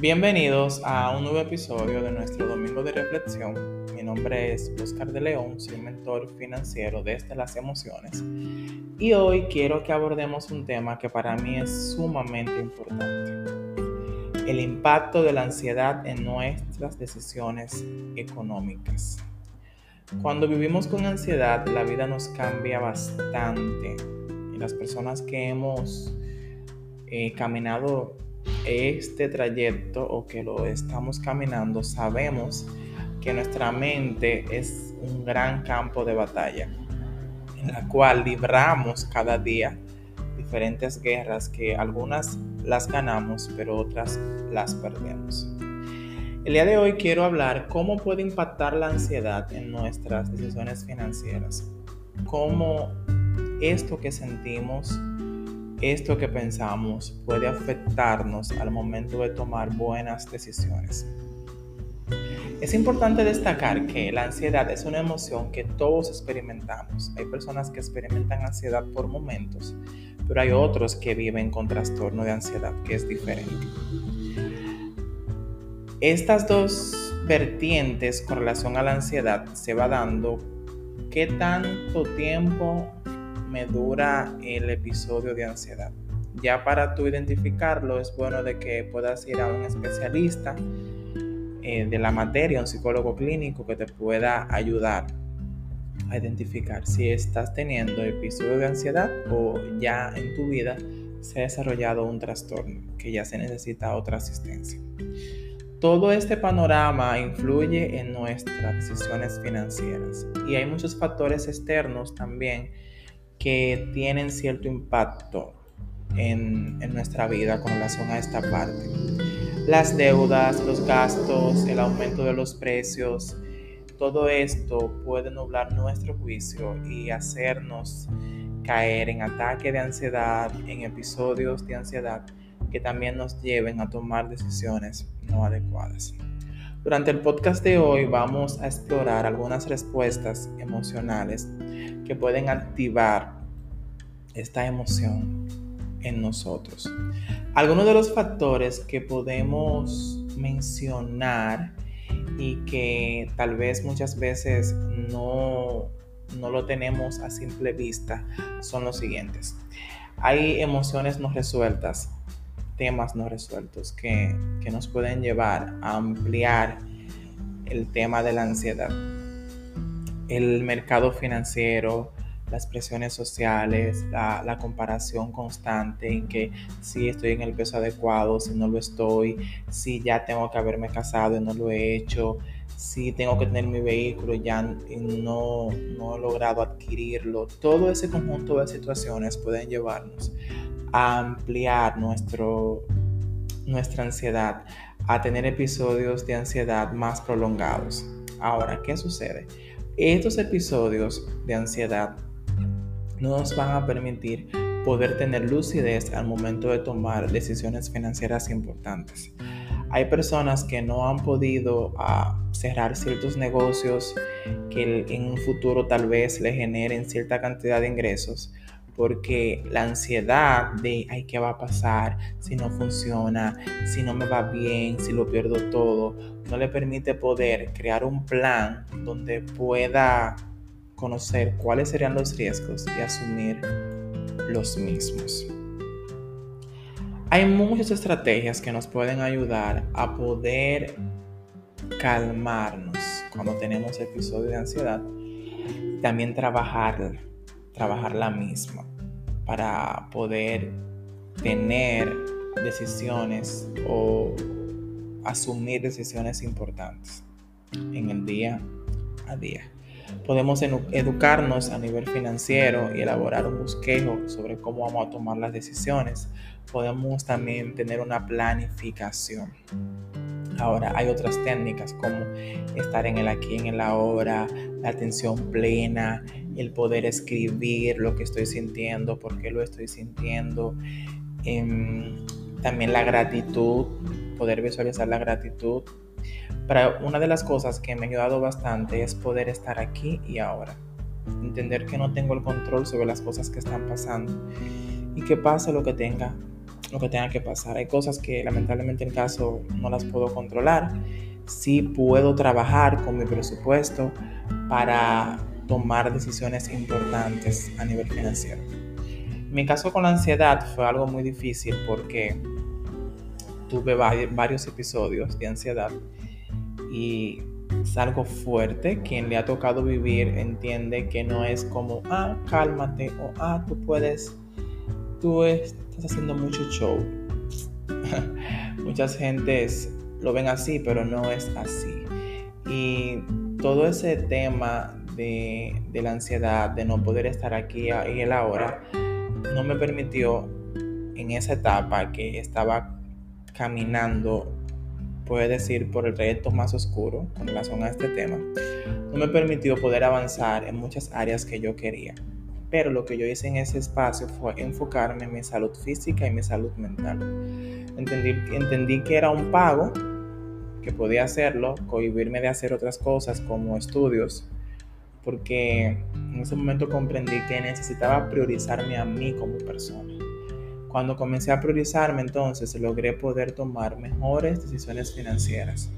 Bienvenidos a un nuevo episodio de nuestro Domingo de Reflexión. Mi nombre es Oscar de León, soy mentor financiero desde las emociones y hoy quiero que abordemos un tema que para mí es sumamente importante. El impacto de la ansiedad en nuestras decisiones económicas. Cuando vivimos con ansiedad, la vida nos cambia bastante. Y las personas que hemos eh, caminado este trayecto o que lo estamos caminando, sabemos que nuestra mente es un gran campo de batalla en la cual libramos cada día diferentes guerras que algunas las ganamos pero otras las perdemos. El día de hoy quiero hablar cómo puede impactar la ansiedad en nuestras decisiones financieras, cómo esto que sentimos esto que pensamos puede afectarnos al momento de tomar buenas decisiones. Es importante destacar que la ansiedad es una emoción que todos experimentamos. Hay personas que experimentan ansiedad por momentos, pero hay otros que viven con trastorno de ansiedad, que es diferente. Estas dos vertientes con relación a la ansiedad se va dando qué tanto tiempo me dura el episodio de ansiedad. Ya para tú identificarlo es bueno de que puedas ir a un especialista eh, de la materia, un psicólogo clínico que te pueda ayudar a identificar si estás teniendo episodio de ansiedad o ya en tu vida se ha desarrollado un trastorno que ya se necesita otra asistencia. Todo este panorama influye en nuestras decisiones financieras y hay muchos factores externos también que tienen cierto impacto en, nuestra vida con relación a esta parte. Las deudas, los gastos, el aumento de los precios, todo esto puede nublar nuestro juicio y hacernos caer en ataques de ansiedad, en episodios de ansiedad que también nos lleven a tomar decisiones no adecuadas. Durante el podcast de hoy vamos a explorar algunas respuestas emocionales que pueden activar esta emoción en nosotros. Algunos de los factores que podemos mencionar y que tal vez muchas veces no, no lo tenemos a simple vista son los siguientes. Hay emociones no resueltas, temas no resueltos que, que nos pueden llevar a ampliar el tema de la ansiedad. El mercado financiero, las presiones sociales, la, comparación constante en que si estoy en el peso adecuado, si no lo estoy, si ya tengo que haberme casado y no lo he hecho, si tengo que tener mi vehículo y ya no, no he logrado adquirirlo. Todo ese conjunto de situaciones pueden llevarnos a ampliar nuestro, nuestra ansiedad, a tener episodios de ansiedad más prolongados. Ahora, ¿qué sucede? Estos episodios de ansiedad no nos van a permitir poder tener lucidez al momento de tomar decisiones financieras importantes. Hay personas que no han podido ah, cerrar ciertos negocios que en un futuro tal vez le generen cierta cantidad de ingresos porque la ansiedad de, ay, ¿qué va a pasar si no funciona, si no me va bien, si lo pierdo todo, no le permite poder crear un plan donde pueda conocer cuáles serían los riesgos y asumir los mismos. Hay muchas estrategias que nos pueden ayudar a poder calmarnos cuando tenemos episodios de ansiedad. También trabajar, trabajar la misma para poder tener decisiones o asumir decisiones importantes en el día a día. Podemos educarnos a nivel financiero y elaborar un bosquejo sobre cómo vamos a tomar las decisiones. Podemos también tener una planificación. Ahora, hay otras técnicas como estar en el aquí, en el ahora, la atención plena, el poder escribir lo que estoy sintiendo, por qué lo estoy sintiendo. Em, también la gratitud, poder visualizar la gratitud para una de las cosas que me ha ayudado bastante es poder estar aquí y ahora. Entender que no tengo el control sobre las cosas que están pasando y que pase lo que tenga lo que tenga que pasar. Hay cosas que lamentablemente en caso no las puedo controlar. Sí puedo trabajar con mi presupuesto para tomar decisiones importantes a nivel financiero. Mi caso con la ansiedad fue algo muy difícil porque tuve varios episodios de ansiedad y es algo fuerte. Quien le ha tocado vivir entiende que no es como, ah, cálmate o, ah, tú puedes, tú estás haciendo mucho show. Muchas gentes lo ven así, pero no es así. Y todo ese tema de, de la ansiedad, de no poder estar aquí y el ahora, no me permitió en esa etapa que estaba caminando puede decir, por el trayecto más oscuro con relación a este tema, no me permitió poder avanzar en muchas áreas que yo quería. Pero lo que yo hice en ese espacio fue enfocarme en mi salud física y mi salud mental. Entendí, entendí que era un pago, que podía hacerlo, cohibirme de hacer otras cosas como estudios, porque en ese momento comprendí que necesitaba priorizarme a mí como persona. Cuando comencé a priorizarme entonces logré poder tomar mejores decisiones financieras.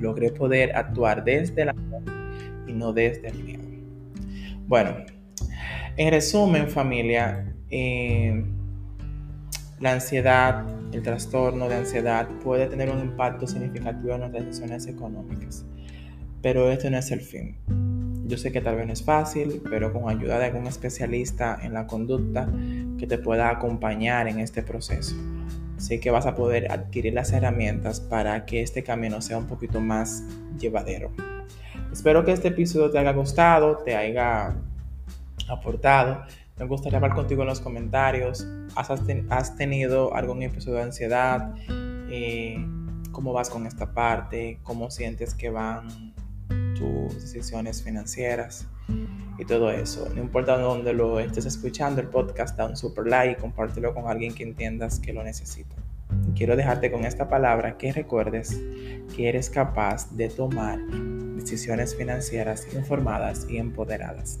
Logré poder actuar desde la y no desde el miedo. Bueno, en resumen familia, eh, la ansiedad, el trastorno de ansiedad puede tener un impacto significativo en nuestras decisiones económicas, pero este no es el fin. Yo sé que tal vez no es fácil, pero con ayuda de algún especialista en la conducta que te pueda acompañar en este proceso, sé que vas a poder adquirir las herramientas para que este camino sea un poquito más llevadero. Espero que este episodio te haya gustado, te haya aportado. Me gustaría hablar contigo en los comentarios. ¿Has, tenido algún episodio de ansiedad? Eh, ¿Cómo vas con esta parte? ¿Cómo sientes que van tus decisiones financieras y todo eso. No importa dónde lo estés escuchando, el podcast, da un super like y compártelo con alguien que entiendas que lo necesita. Quiero dejarte con esta palabra que recuerdes que eres capaz de tomar decisiones financieras informadas y empoderadas.